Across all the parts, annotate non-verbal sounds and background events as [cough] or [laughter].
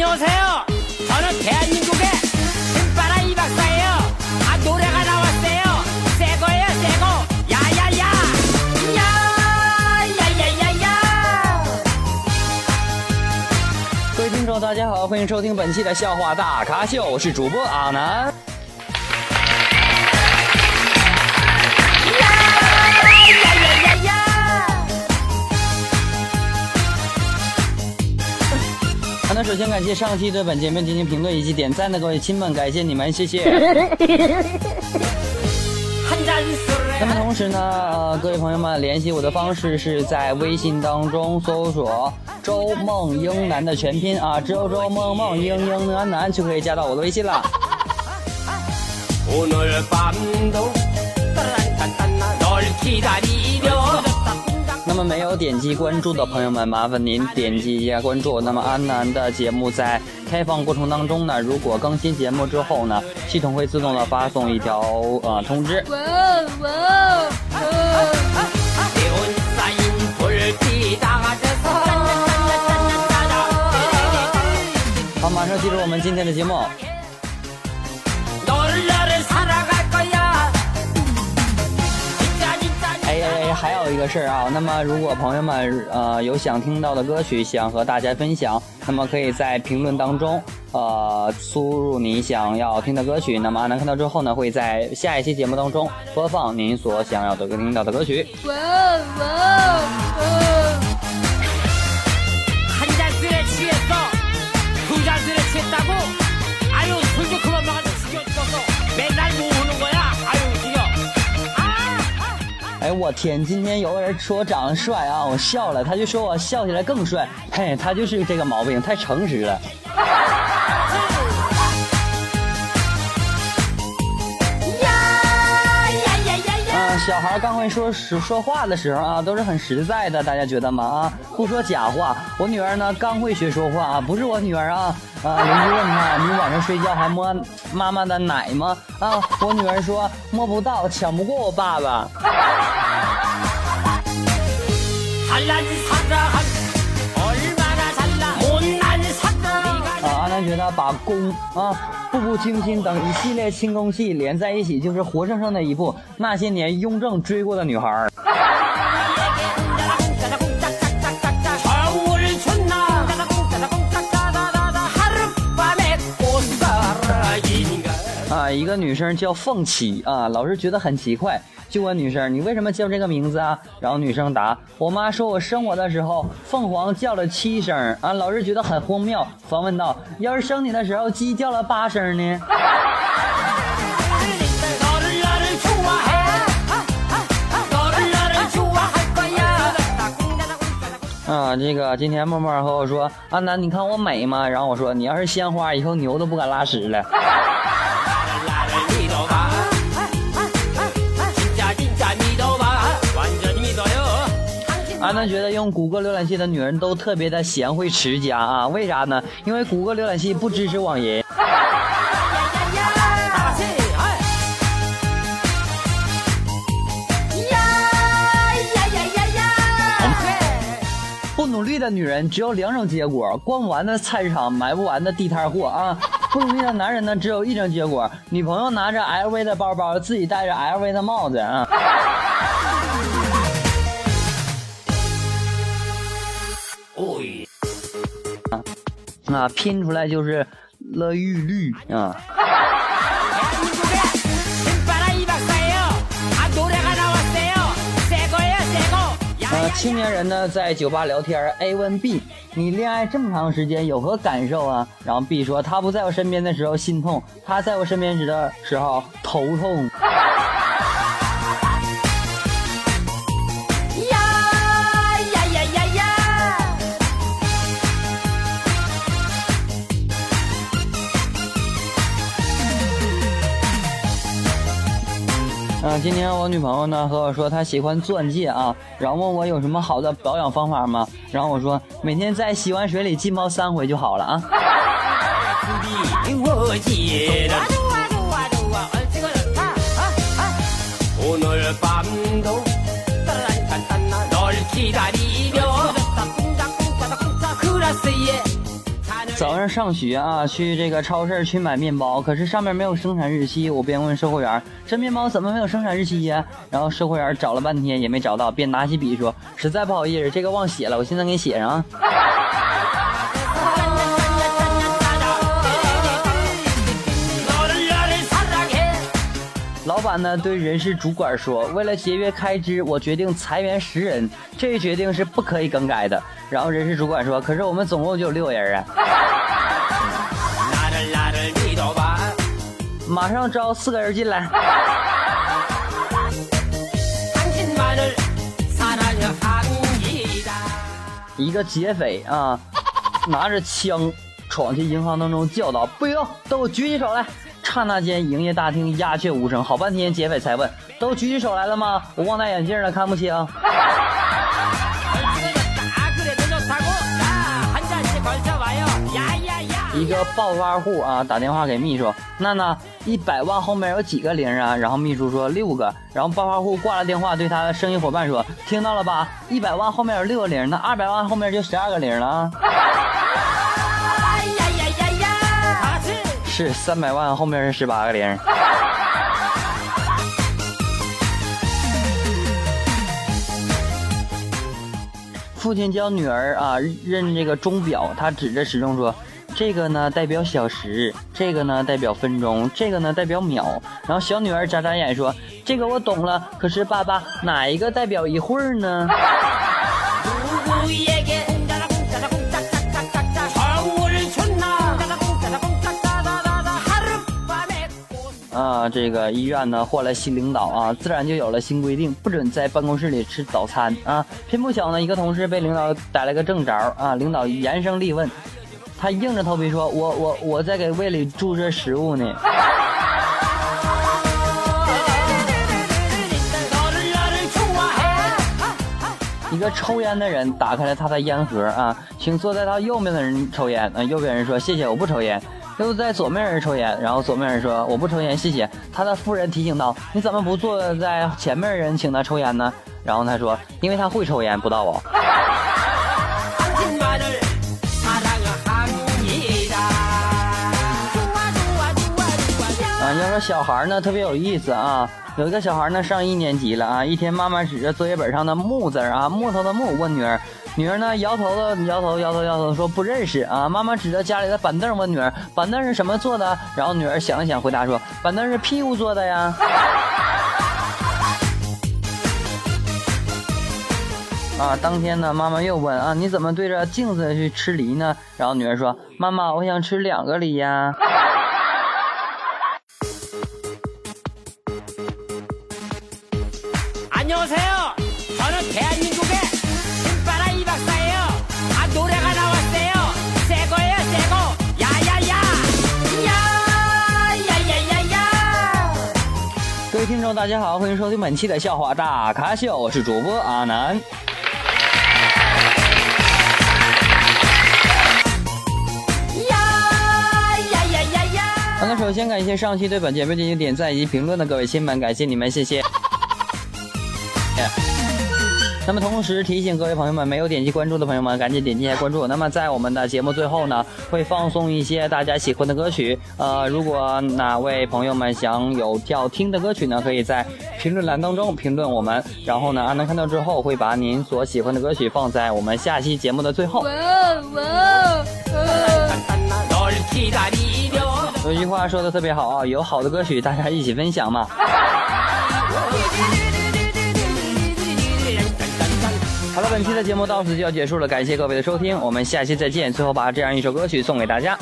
안녕하세요. 저는 대한민국의 신바라 이 박사예요. 아 노래가 나왔어요. 새 거예요, 새 거. 야야야, 야야야야야. 各位听众，大家好，欢迎收听本期的笑话大咖秀，我是主播阿南。 先感谢上期对本节目进行评论以及点赞的各位亲们，感谢你们，谢谢。[laughs] 那么同时呢，呃，各位朋友们，联系我的方式是在微信当中搜索“周梦英男”的全拼啊，只有周梦梦英英男男就可以加到我的微信了。[laughs] 那么没有点击关注的朋友们麻烦您点击一下关注那么安南的节目在开放过程当中呢如果更新节目之后呢系统会自动的发送一条呃通知。好马上进入我们今天的节目。还有一个事儿啊，那么如果朋友们呃有想听到的歌曲，想和大家分享，那么可以在评论当中呃输入你想要听的歌曲，那么阿南看到之后呢，会在下一期节目当中播放您所想要的听到的歌曲。我天！今天有个人说我长得帅啊，我笑了，他就说我笑起来更帅。嘿，他就是这个毛病，太诚实了。啊，小孩刚会说实说话的时候啊，都是很实在的，大家觉得吗？啊，不说假话。我女儿呢，刚会学说话啊，不是我女儿啊。啊，邻居问她，你晚上睡觉还摸妈妈的奶吗？啊，我女儿说摸不到，抢不过我爸爸。啊，阿南觉得把宫啊、步步惊心等一系列轻功戏连在一起，就是活生生的一部那些年雍正追过的女孩一个女生叫凤起啊，老师觉得很奇怪，就问女生你为什么叫这个名字啊？然后女生答：我妈说我生我的时候凤凰叫了七声啊，老师觉得很荒谬，反问道：要是生你的时候鸡叫了八声呢？啊，这个今天默默和我说，阿南，你看我美吗？然后我说，你要是鲜花，以后牛都不敢拉屎了。俺们觉得用谷歌浏览器的女人都特别的贤惠持家啊，为啥呢？因为谷歌浏览器不支持网银。不努力的女人只有两种结果：逛不完的菜市场，买不完的地摊货啊。[laughs] 不努力的男人呢，只有一种结果：女朋友拿着 LV 的包包，自己戴着 LV 的帽子啊。啊，拼出来就是乐玉绿啊。呃，青年人呢在酒吧聊天，A 问 B：“ 你恋爱这么长时间，有何感受啊？”然后 B 说：“他不在我身边的时候心痛，他在我身边时的时候头痛。”今天我女朋友呢和我说她喜欢钻戒啊，然后问我有什么好的保养方法吗？然后我说每天在洗碗水里浸泡三回就好了啊。早上上学啊，去这个超市去买面包，可是上面没有生产日期。我便问售货员：“这面包怎么没有生产日期呀？”然后售货员找了半天也没找到，便拿起笔说：“实在不好意思，这个忘写了，我现在给你写上。”啊他呢对人事主管说：“为了节约开支，我决定裁员十人，这一决定是不可以更改的。”然后人事主管说：“可是我们总共就有六人啊，马上招四个人进来。”一个劫匪啊，拿着枪闯进银行当中，叫道：“不行，都举起手来！”刹那间，营业大厅鸦雀无声。好半天，劫匪才问：“都举起手来了吗？我忘戴眼镜了，看不清。”一个暴发户啊，打电话给秘书：“娜娜，一百万后面有几个零啊？”然后秘书说：“六个。”然后暴发户挂了电话，对他的生意伙伴说：“听到了吧？一百万后面有六个零，那二百万后面就十二个零了。”是三百万后面是十八个零。父亲教女儿啊认这个钟表，他指着时钟说：“这个呢代表小时，这个呢代表分钟，这个呢代表秒。”然后小女儿眨眨眼说：“这个我懂了，可是爸爸哪一个代表一会儿呢？”啊，这个医院呢换了新领导啊，自然就有了新规定，不准在办公室里吃早餐啊。偏不巧呢，一个同事被领导逮了个正着啊，领导严声厉问，他硬着头皮说：“我我我在给胃里注射食物呢。[laughs] ”一个抽烟的人打开了他的烟盒啊，请坐在他右面的人抽烟啊，右边人说：“谢谢，我不抽烟。”又在左面人抽烟，然后左面人说我不抽烟，谢谢。他的夫人提醒道：“你怎么不坐在前面人请他抽烟呢？”然后他说：“因为他会抽烟，不到我。” [laughs] 啊，要说小孩呢，特别有意思啊。有一个小孩呢，上一年级了啊。一天，妈妈指着作业本上的木字啊，木头的木，问女儿。女儿呢，摇头的，摇头，摇头，摇头，说不认识啊。妈妈指着家里的板凳问女儿：“板凳是什么做的？”然后女儿想了想，回答说：“板凳是屁股做的呀。”啊，当天呢，妈妈又问：“啊，你怎么对着镜子去吃梨呢？”然后女儿说：“妈妈，我想吃两个梨呀。”各位听众，大家好，欢迎收听本期的笑话大咖秀，我是主播阿南。呀呀呀呀呀！那首先感谢上期对本节目进行点赞以及评论的各位亲们，感谢你们，谢谢。那么同时提醒各位朋友们，没有点击关注的朋友们，赶紧点击一下关注。那么在我们的节目最后呢，会放送一些大家喜欢的歌曲。呃，如果哪位朋友们想有要听的歌曲呢，可以在评论栏当中评论我们。然后呢，阿南看到之后会把您所喜欢的歌曲放在我们下期节目的最后。有句话说的特别好啊，有好的歌曲大家一起分享嘛。好了，本期的节目到此就要结束了，感谢各位的收听，我们下期再见。最后把这样一首歌曲送给大家。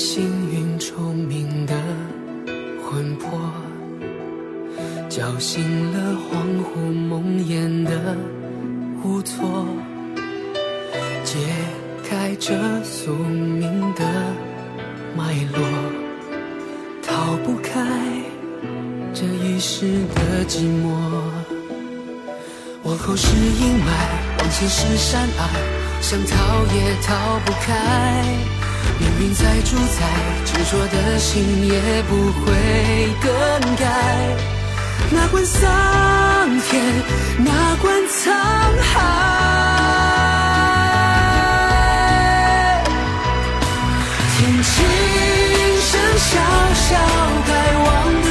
封在星云虫鸣的魂魄，叫醒了恍惚梦魇的无措，解开这宿命的脉络，逃不开这一世的寂寞。往后是阴霾，往前是山隘，想逃也逃不开。命运再主宰，执着的心也不会更改。哪管桑田，哪管沧海。天轻声笑笑，该忘的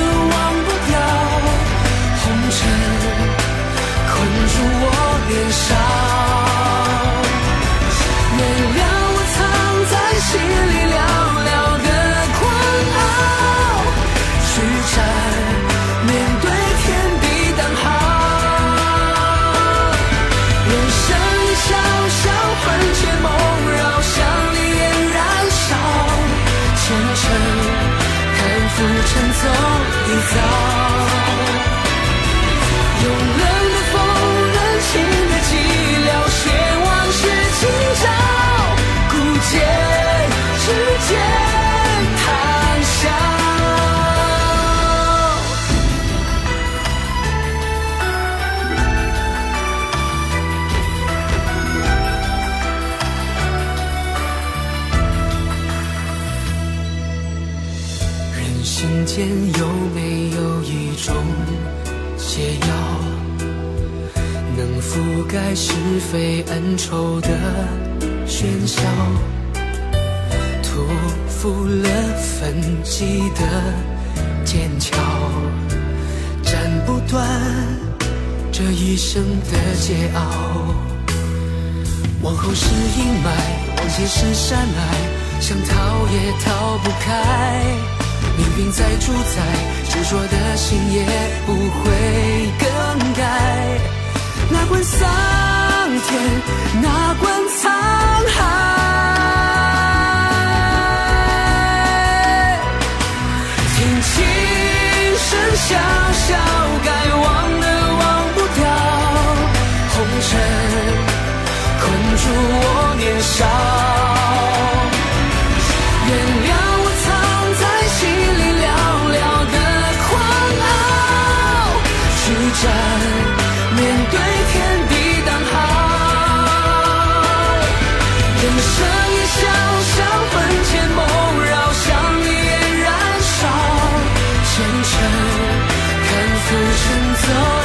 是非恩仇的喧嚣，屠夫了焚寂的剑鞘，斩不断这一生的桀骜。往后是阴霾，往前是山隘，想逃也逃不开。命运在主宰，执着的心也不会更改。哪管桑田，哪管沧海。so